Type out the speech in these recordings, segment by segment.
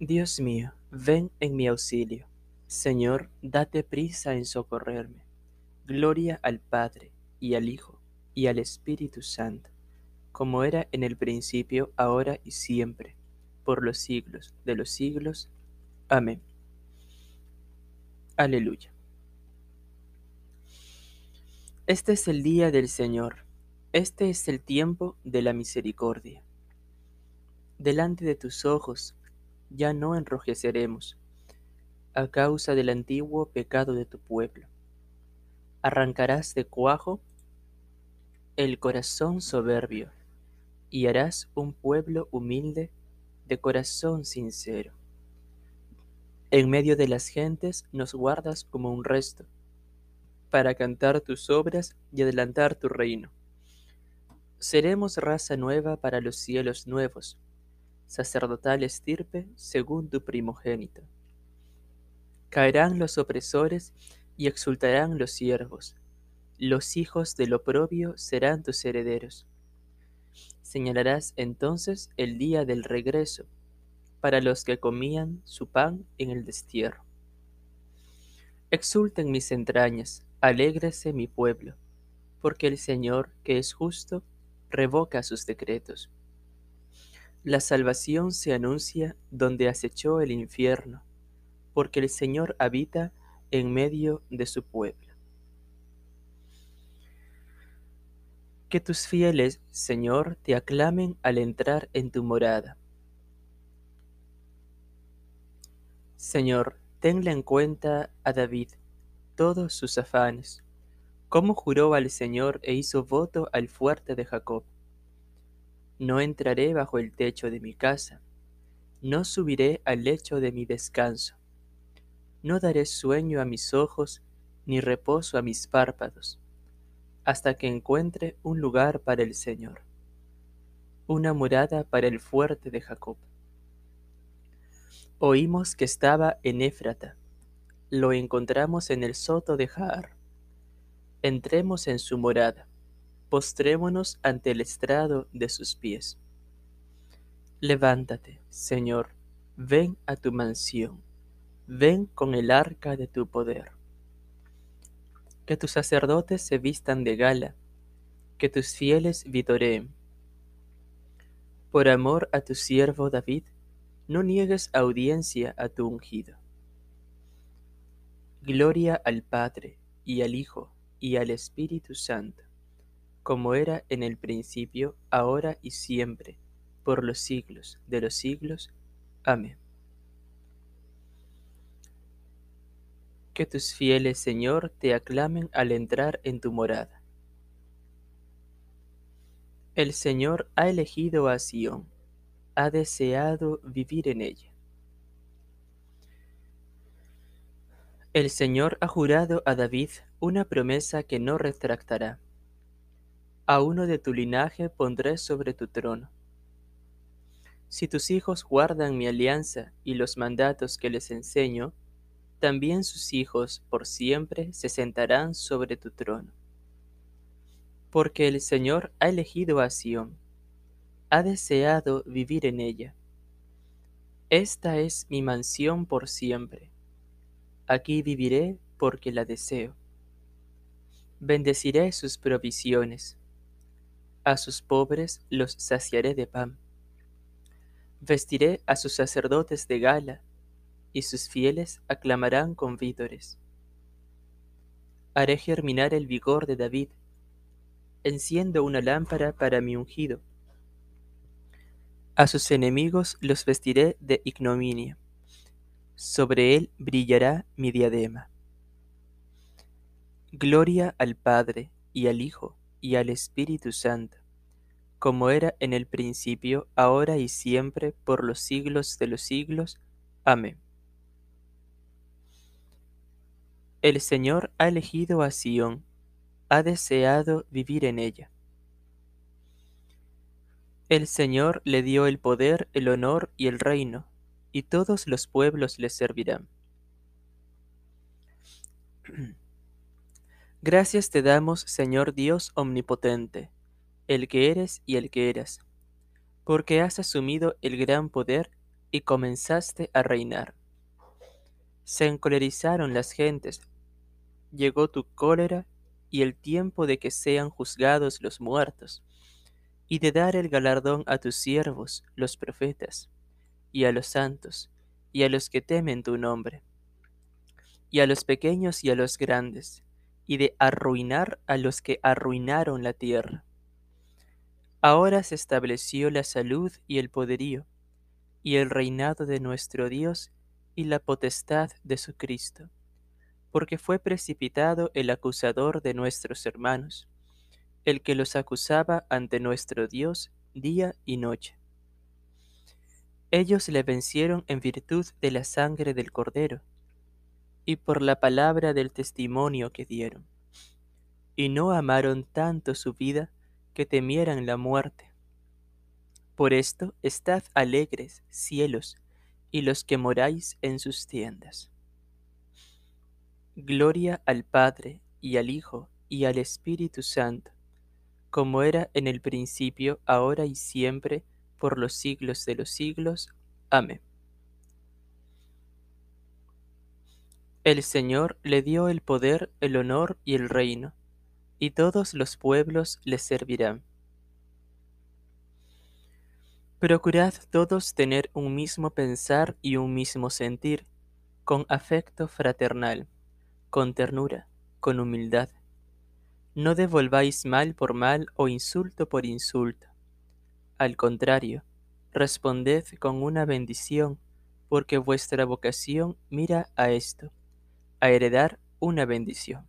Dios mío, ven en mi auxilio. Señor, date prisa en socorrerme. Gloria al Padre, y al Hijo, y al Espíritu Santo, como era en el principio, ahora y siempre, por los siglos de los siglos. Amén. Aleluya. Este es el día del Señor, este es el tiempo de la misericordia. Delante de tus ojos ya no enrojeceremos a causa del antiguo pecado de tu pueblo. Arrancarás de cuajo el corazón soberbio y harás un pueblo humilde de corazón sincero. En medio de las gentes nos guardas como un resto, para cantar tus obras y adelantar tu reino. Seremos raza nueva para los cielos nuevos, sacerdotal estirpe según tu primogénito. Caerán los opresores y exultarán los siervos. Los hijos del oprobio serán tus herederos. Señalarás entonces el día del regreso para los que comían su pan en el destierro. Exulten mis entrañas, alégrese mi pueblo, porque el Señor, que es justo, revoca sus decretos. La salvación se anuncia donde acechó el infierno, porque el Señor habita en medio de su pueblo. Que tus fieles, Señor, te aclamen al entrar en tu morada. Señor, tenle en cuenta a David todos sus afanes, como juró al Señor e hizo voto al fuerte de Jacob no entraré bajo el techo de mi casa, no subiré al lecho de mi descanso, no daré sueño a mis ojos, ni reposo a mis párpados, hasta que encuentre un lugar para el Señor, una morada para el fuerte de Jacob. Oímos que estaba en Éfrata, lo encontramos en el soto de Jaar. Entremos en su morada postrémonos ante el estrado de sus pies. Levántate, Señor, ven a tu mansión, ven con el arca de tu poder. Que tus sacerdotes se vistan de gala, que tus fieles vitoreen. Por amor a tu siervo David, no niegues audiencia a tu ungido. Gloria al Padre, y al Hijo, y al Espíritu Santo como era en el principio, ahora y siempre, por los siglos de los siglos. Amén. Que tus fieles, Señor, te aclamen al entrar en tu morada. El Señor ha elegido a Sión, ha deseado vivir en ella. El Señor ha jurado a David una promesa que no retractará a uno de tu linaje pondré sobre tu trono. Si tus hijos guardan mi alianza y los mandatos que les enseño, también sus hijos por siempre se sentarán sobre tu trono. Porque el Señor ha elegido a Sión, ha deseado vivir en ella. Esta es mi mansión por siempre. Aquí viviré porque la deseo. Bendeciré sus provisiones a sus pobres los saciaré de pan. Vestiré a sus sacerdotes de gala, y sus fieles aclamarán con vítores. Haré germinar el vigor de David, enciendo una lámpara para mi ungido. A sus enemigos los vestiré de ignominia, sobre él brillará mi diadema. Gloria al Padre y al Hijo y al Espíritu Santo, como era en el principio, ahora y siempre, por los siglos de los siglos. Amén. El Señor ha elegido a Sión, ha deseado vivir en ella. El Señor le dio el poder, el honor y el reino, y todos los pueblos le servirán. Gracias te damos, Señor Dios omnipotente, el que eres y el que eras, porque has asumido el gran poder y comenzaste a reinar. Se encolerizaron las gentes, llegó tu cólera y el tiempo de que sean juzgados los muertos, y de dar el galardón a tus siervos, los profetas, y a los santos, y a los que temen tu nombre, y a los pequeños y a los grandes, y de arruinar a los que arruinaron la tierra. Ahora se estableció la salud y el poderío, y el reinado de nuestro Dios y la potestad de su Cristo, porque fue precipitado el acusador de nuestros hermanos, el que los acusaba ante nuestro Dios día y noche. Ellos le vencieron en virtud de la sangre del Cordero, y por la palabra del testimonio que dieron, y no amaron tanto su vida que temieran la muerte. Por esto estad alegres, cielos, y los que moráis en sus tiendas. Gloria al Padre, y al Hijo, y al Espíritu Santo, como era en el principio, ahora y siempre, por los siglos de los siglos. Amén. El Señor le dio el poder, el honor y el reino, y todos los pueblos le servirán. Procurad todos tener un mismo pensar y un mismo sentir, con afecto fraternal, con ternura, con humildad. No devolváis mal por mal o insulto por insulto. Al contrario, responded con una bendición, porque vuestra vocación mira a esto a heredar una bendición.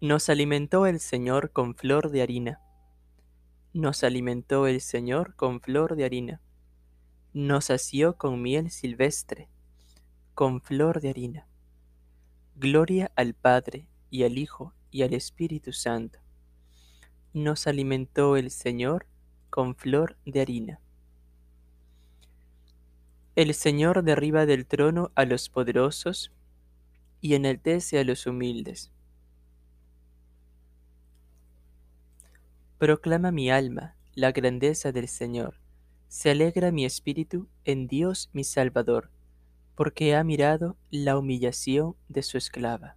Nos alimentó el Señor con flor de harina. Nos alimentó el Señor con flor de harina. Nos sació con miel silvestre, con flor de harina. Gloria al Padre y al Hijo y al Espíritu Santo. Nos alimentó el Señor con flor de harina. El Señor derriba del trono a los poderosos y enaltece a los humildes. Proclama mi alma la grandeza del Señor. Se alegra mi espíritu en Dios mi Salvador, porque ha mirado la humillación de su esclava.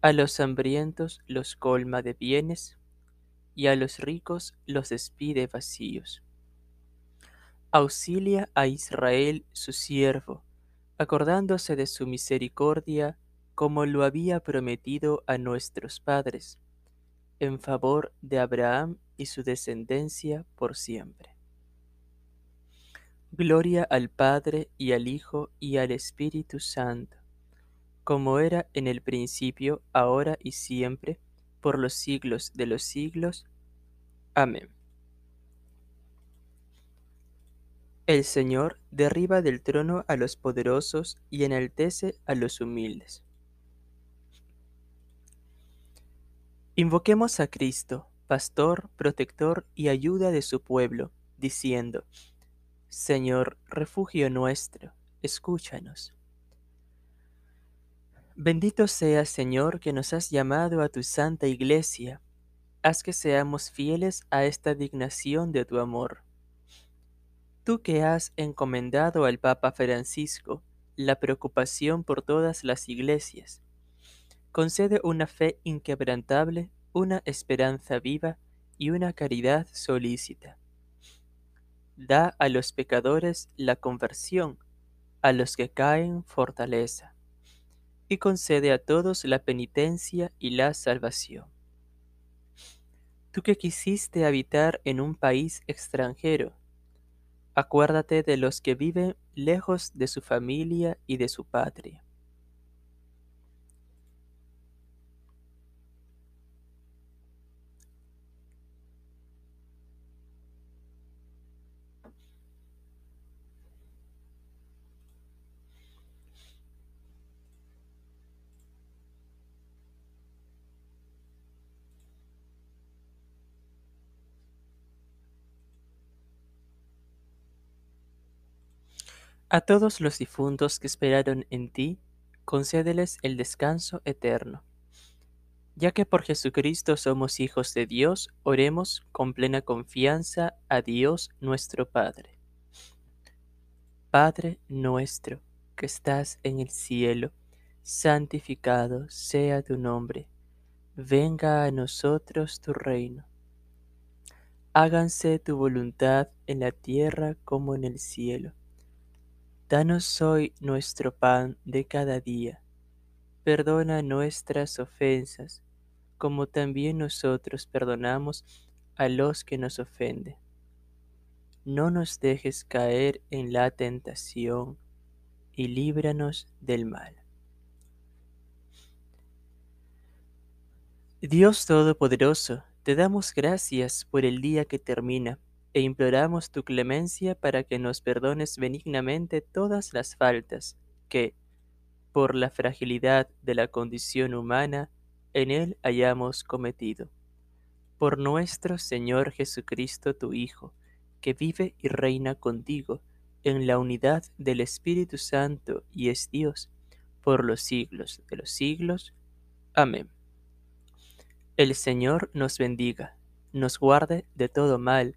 A los hambrientos los colma de bienes, y a los ricos los despide vacíos. Auxilia a Israel su siervo, acordándose de su misericordia, como lo había prometido a nuestros padres, en favor de Abraham y su descendencia por siempre. Gloria al Padre y al Hijo y al Espíritu Santo como era en el principio, ahora y siempre, por los siglos de los siglos. Amén. El Señor derriba del trono a los poderosos y enaltece a los humildes. Invoquemos a Cristo, pastor, protector y ayuda de su pueblo, diciendo, Señor, refugio nuestro, escúchanos. Bendito seas, Señor, que nos has llamado a tu santa iglesia. Haz que seamos fieles a esta dignación de tu amor. Tú que has encomendado al Papa Francisco la preocupación por todas las iglesias, concede una fe inquebrantable, una esperanza viva y una caridad solícita. Da a los pecadores la conversión, a los que caen fortaleza y concede a todos la penitencia y la salvación. Tú que quisiste habitar en un país extranjero, acuérdate de los que viven lejos de su familia y de su patria. A todos los difuntos que esperaron en ti, concédeles el descanso eterno. Ya que por Jesucristo somos hijos de Dios, oremos con plena confianza a Dios nuestro Padre. Padre nuestro que estás en el cielo, santificado sea tu nombre. Venga a nosotros tu reino. Háganse tu voluntad en la tierra como en el cielo. Danos hoy nuestro pan de cada día. Perdona nuestras ofensas como también nosotros perdonamos a los que nos ofenden. No nos dejes caer en la tentación y líbranos del mal. Dios Todopoderoso, te damos gracias por el día que termina e imploramos tu clemencia para que nos perdones benignamente todas las faltas que, por la fragilidad de la condición humana, en él hayamos cometido. Por nuestro Señor Jesucristo, tu Hijo, que vive y reina contigo en la unidad del Espíritu Santo y es Dios, por los siglos de los siglos. Amén. El Señor nos bendiga, nos guarde de todo mal